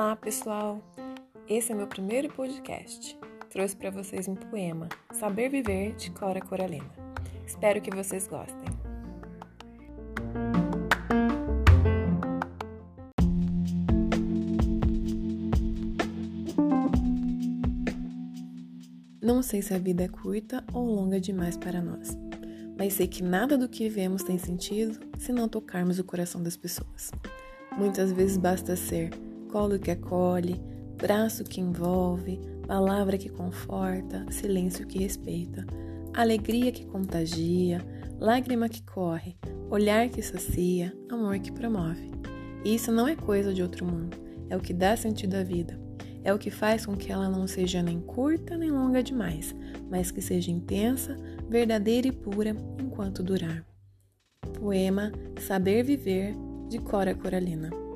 Olá, pessoal! Esse é meu primeiro podcast. Trouxe para vocês um poema, Saber Viver, de Cora Coralina. Espero que vocês gostem. Não sei se a vida é curta ou longa demais para nós, mas sei que nada do que vivemos tem sentido se não tocarmos o coração das pessoas. Muitas vezes basta ser colo que acolhe, braço que envolve, palavra que conforta, silêncio que respeita, alegria que contagia, lágrima que corre, olhar que sacia, amor que promove. E isso não é coisa de outro mundo, é o que dá sentido à vida. É o que faz com que ela não seja nem curta nem longa demais, mas que seja intensa, verdadeira e pura enquanto durar. Poema Saber Viver, de Cora Coralina.